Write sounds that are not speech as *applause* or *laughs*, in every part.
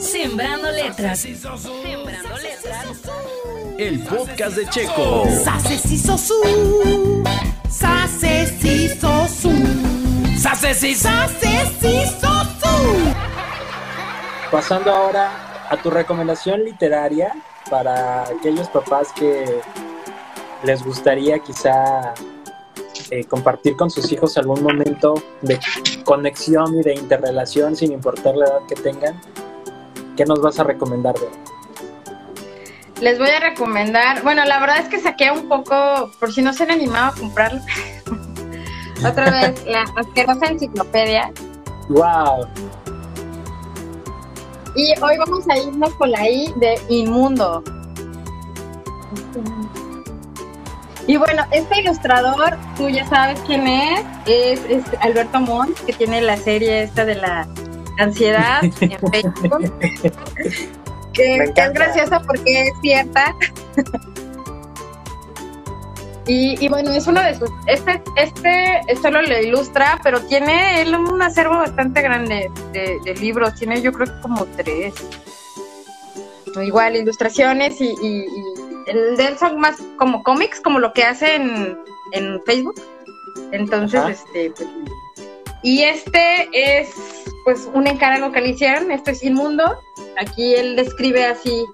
Sembrando letras. Sembrando letras. El podcast de Checo. Sase si sosu. Sase si sosu. Sase si Sase si sosu. Pasando ahora a tu recomendación literaria para aquellos papás que les gustaría quizá eh, compartir con sus hijos algún momento de conexión y de interrelación sin importar la edad que tengan. ¿Qué nos vas a recomendar? Bea? Les voy a recomendar, bueno, la verdad es que saqué un poco, por si no se han animado a comprarlo, *laughs* otra *laughs* vez la asquerosa enciclopedia. ¡Wow! Y hoy vamos a irnos con la I de inmundo. Y bueno, este ilustrador, tú ya sabes quién es, es, es Alberto Montt, que tiene la serie esta de la ansiedad en *laughs* Facebook, que, es graciosa porque es cierta. Y, y bueno, es uno de sus, este, este solo lo ilustra, pero tiene él un acervo bastante grande de, de libros, tiene yo creo que como tres. Igual, ilustraciones y, y- y el de él son más como cómics, como lo que hace en, en Facebook. Entonces, Ajá. este, pues, y este es pues un encargo que le hicieron, esto es inmundo. Aquí él describe así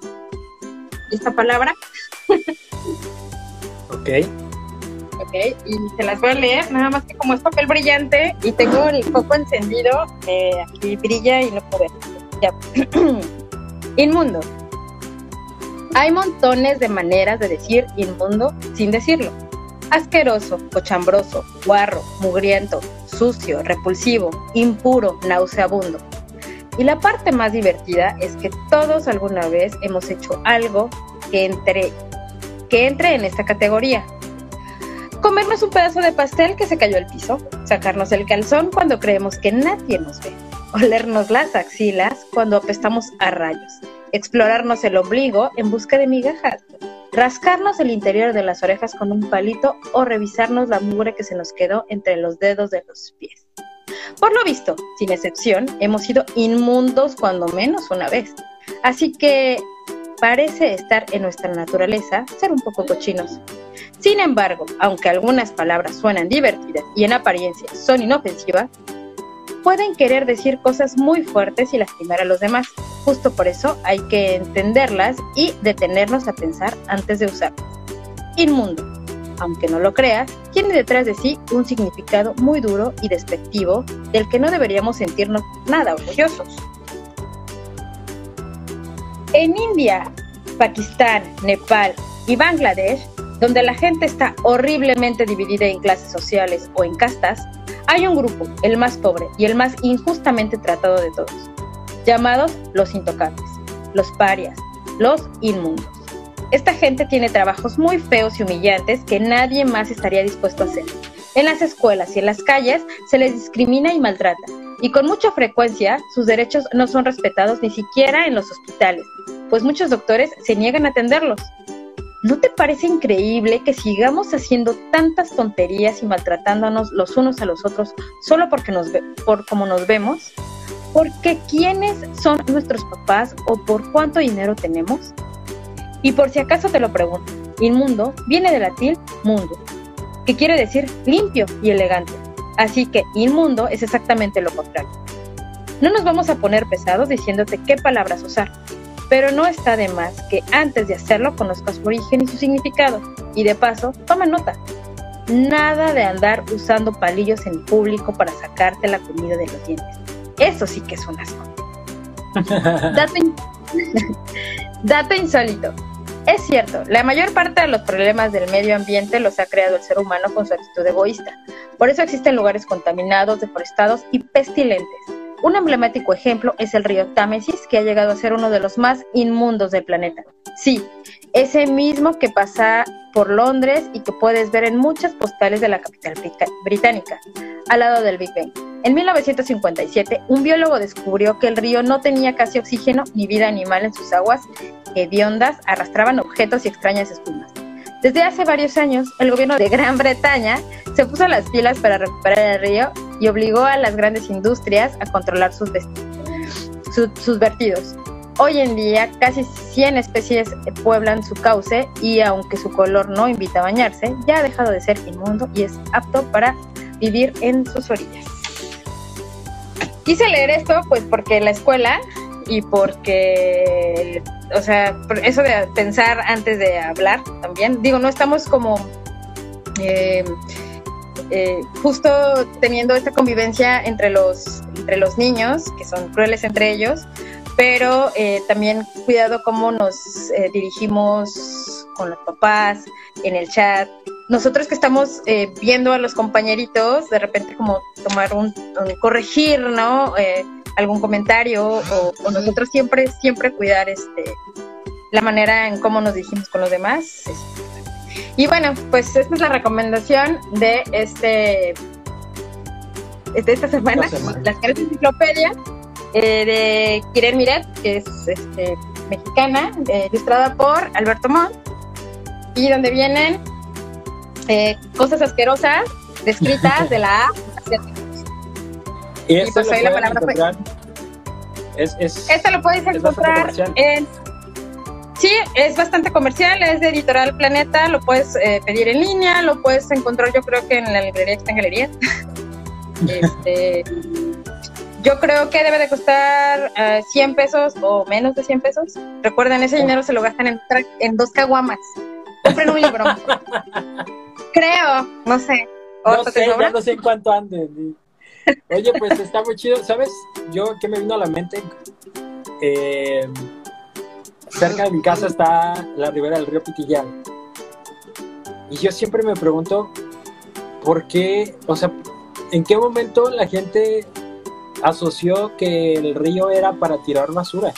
esta palabra. *laughs* Ok. Ok, y se las voy a leer, nada más que como es papel brillante y tengo el foco encendido, eh, aquí brilla y no puedo ver. Ya. *clears throat* Inmundo. Hay montones de maneras de decir inmundo sin decirlo. Asqueroso, cochambroso, guarro, mugriento, sucio, repulsivo, impuro, nauseabundo. Y la parte más divertida es que todos alguna vez hemos hecho algo que entre, que entre en esta categoría comernos un pedazo de pastel que se cayó al piso, sacarnos el calzón cuando creemos que nadie nos ve, olernos las axilas cuando apestamos a rayos, explorarnos el ombligo en busca de migajas, rascarnos el interior de las orejas con un palito o revisarnos la mugre que se nos quedó entre los dedos de los pies. Por lo visto, sin excepción, hemos sido inmundos cuando menos una vez. Así que parece estar en nuestra naturaleza ser un poco cochinos. Sin embargo, aunque algunas palabras suenan divertidas y en apariencia son inofensivas, pueden querer decir cosas muy fuertes y lastimar a los demás. Justo por eso hay que entenderlas y detenernos a pensar antes de usarlas. Inmundo, aunque no lo creas, tiene detrás de sí un significado muy duro y despectivo del que no deberíamos sentirnos nada orgullosos. En India, Pakistán, Nepal y Bangladesh, donde la gente está horriblemente dividida en clases sociales o en castas, hay un grupo, el más pobre y el más injustamente tratado de todos, llamados los intocables, los parias, los inmundos. Esta gente tiene trabajos muy feos y humillantes que nadie más estaría dispuesto a hacer. En las escuelas y en las calles se les discrimina y maltrata, y con mucha frecuencia sus derechos no son respetados ni siquiera en los hospitales, pues muchos doctores se niegan a atenderlos. ¿No te parece increíble que sigamos haciendo tantas tonterías y maltratándonos los unos a los otros solo porque nos ve por cómo nos vemos? ¿Porque quiénes son nuestros papás o por cuánto dinero tenemos? Y por si acaso te lo pregunto, inmundo viene del latín mundo, que quiere decir limpio y elegante. Así que inmundo es exactamente lo contrario. No nos vamos a poner pesados diciéndote qué palabras usar, pero no está de más que antes de hacerlo conozcas su origen y su significado. Y de paso, toma nota. Nada de andar usando palillos en público para sacarte la comida de los dientes. Eso sí que es un asco. Dato, Dato insólito. Es cierto, la mayor parte de los problemas del medio ambiente los ha creado el ser humano con su actitud egoísta. Por eso existen lugares contaminados, deforestados y pestilentes. Un emblemático ejemplo es el río Támesis, que ha llegado a ser uno de los más inmundos del planeta. Sí, ese mismo que pasa por Londres y que puedes ver en muchas postales de la capital británica, al lado del Big Bang. En 1957, un biólogo descubrió que el río no tenía casi oxígeno ni vida animal en sus aguas hediondas arrastraban objetos y extrañas espumas. Desde hace varios años, el gobierno de Gran Bretaña se puso las pilas para recuperar el río y obligó a las grandes industrias a controlar sus, sus vertidos. Hoy en día casi 100 especies pueblan su cauce y aunque su color no invita a bañarse, ya ha dejado de ser inmundo y es apto para vivir en sus orillas. Quise leer esto pues porque la escuela y porque, o sea, eso de pensar antes de hablar también, digo, no estamos como... Eh, eh, justo teniendo esta convivencia entre los, entre los niños, que son crueles entre ellos, pero eh, también cuidado cómo nos dirigimos con los papás, en el chat. Nosotros que estamos eh, viendo a los compañeritos, de repente como tomar un, corregir, ¿no? algún comentario o, nosotros siempre, siempre cuidar este la manera en cómo nos dirigimos con los demás. Y bueno, pues esta es la recomendación de este de esta semana, las caras enciclopedia eh, de Kiren Miret, que es este, mexicana, eh, ilustrada por Alberto Montt, y donde vienen eh, cosas asquerosas descritas de la A y, y pues ahí la palabra fue. Es, es, lo puedes encontrar en. Sí, es bastante comercial, es de Editorial Planeta, lo puedes eh, pedir en línea, lo puedes encontrar yo creo que en la librería que está en galería. *laughs* este, yo creo que debe de costar 100 eh, pesos o menos de 100 pesos. Recuerden, ese dinero se lo gastan en, en dos caguamas. Compren un libro. *laughs* creo, no sé. No sé, ya no sé en cuánto anden. Oye, pues está muy chido. ¿Sabes? Yo, ¿qué me vino a la mente? Eh, cerca de mi casa está la ribera del río Pitillán. Y yo siempre me pregunto, ¿por qué? O sea, ¿en qué momento la gente asoció que el río era para tirar basura.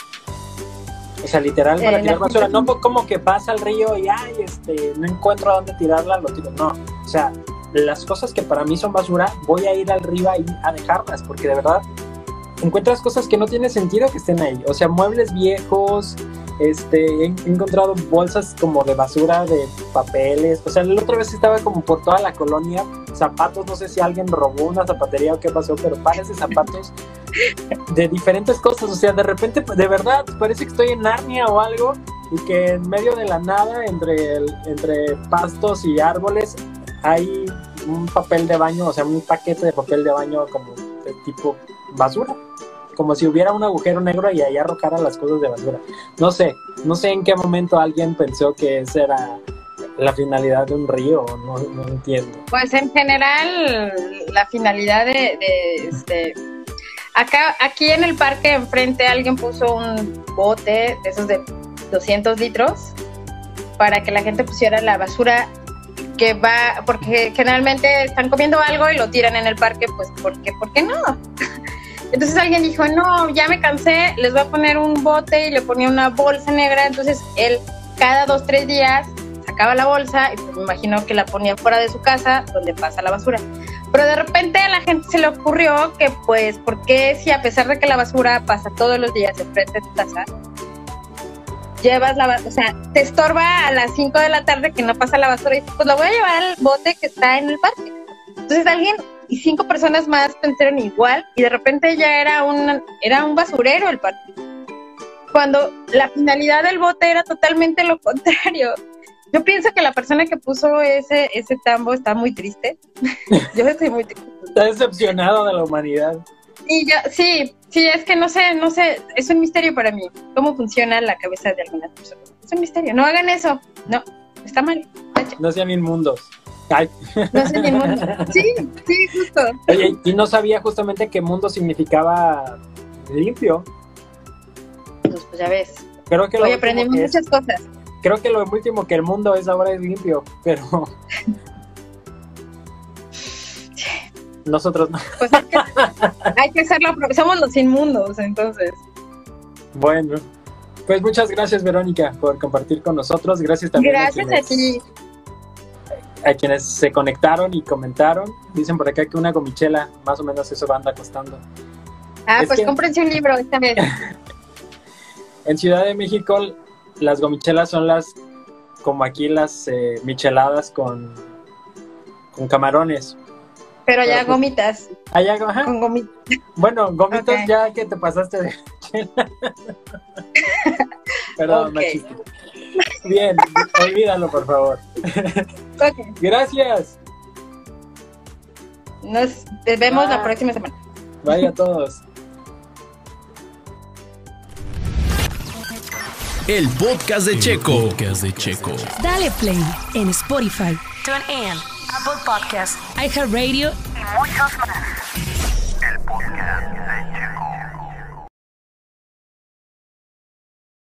O sea, literal para eh, tirar basura. No como que pasa el río y ay, este, no encuentro a dónde tirarla, lo tiro. No. O sea, las cosas que para mí son basura, voy a ir al río a dejarlas, porque de verdad encuentras cosas que no tiene sentido que estén ahí. O sea, muebles viejos, este, he encontrado bolsas como de basura, de papeles. O sea, la otra vez estaba como por toda la colonia, zapatos, no sé si alguien robó una zapatería o qué pasó, pero pares de zapatos de diferentes cosas. O sea, de repente, de verdad, parece que estoy en Narnia o algo y que en medio de la nada, entre, entre pastos y árboles, hay un papel de baño, o sea, un paquete de papel de baño como de tipo basura como si hubiera un agujero negro y ahí arrojaran las cosas de basura. No sé, no sé en qué momento alguien pensó que esa era la finalidad de un río, no, no entiendo. Pues en general, la finalidad de, este, acá, aquí en el parque enfrente alguien puso un bote de esos de 200 litros para que la gente pusiera la basura que va, porque generalmente están comiendo algo y lo tiran en el parque, pues porque, ¿por qué no? *laughs* Entonces alguien dijo, no, ya me cansé, les voy a poner un bote y le ponía una bolsa negra. Entonces él cada dos, tres días sacaba la bolsa y pues me imagino que la ponía fuera de su casa donde pasa la basura. Pero de repente a la gente se le ocurrió que pues, ¿por qué si a pesar de que la basura pasa todos los días enfrente de tu casa, llevas la basura, o sea, te estorba a las 5 de la tarde que no pasa la basura y dices, pues lo voy a llevar al bote que está en el parque. Entonces alguien y cinco personas más pensaron igual y de repente ya era un, era un basurero el parque. Cuando la finalidad del bote era totalmente lo contrario. Yo pienso que la persona que puso ese, ese tambo está muy triste. *laughs* yo estoy muy triste. Está decepcionado de la humanidad. Y yo, sí, sí, es que no sé, no sé, es un misterio para mí cómo funciona la cabeza de algunas personas. Es un misterio, no hagan eso, no, está mal. No sean inmundos. No sé ni mundo. Sí, sí, justo. Oye, y no sabía justamente que mundo significaba limpio. Pues, pues ya ves. Creo que Hoy aprendimos muchas cosas. Creo que lo último que el mundo es ahora es limpio, pero. *laughs* Nosotros no. Pues hay que, hay que hacerlo, somos los inmundos, entonces. Bueno, pues muchas gracias, Verónica, por compartir con nosotros. Gracias también. Gracias a, a ti a quienes se conectaron y comentaron, dicen por acá que una gomichela, más o menos eso anda costando. Ah, pues cómprense un libro esta vez. *laughs* en Ciudad de México, las gomichelas son las, como aquí, las eh, micheladas con, con camarones. Pero ya pues, gomitas. Allá, ajá. Con gomitas. Bueno, gomitas ya que te pasaste de. *laughs* Perdón, Ok. machista. Bien, olvídalo, por favor. Gracias. Nos vemos la próxima semana. Vaya a todos. El podcast de Checo. podcast de Checo. Dale play en Spotify, TuneIn, Apple Podcasts, iHeartRadio y muchos más.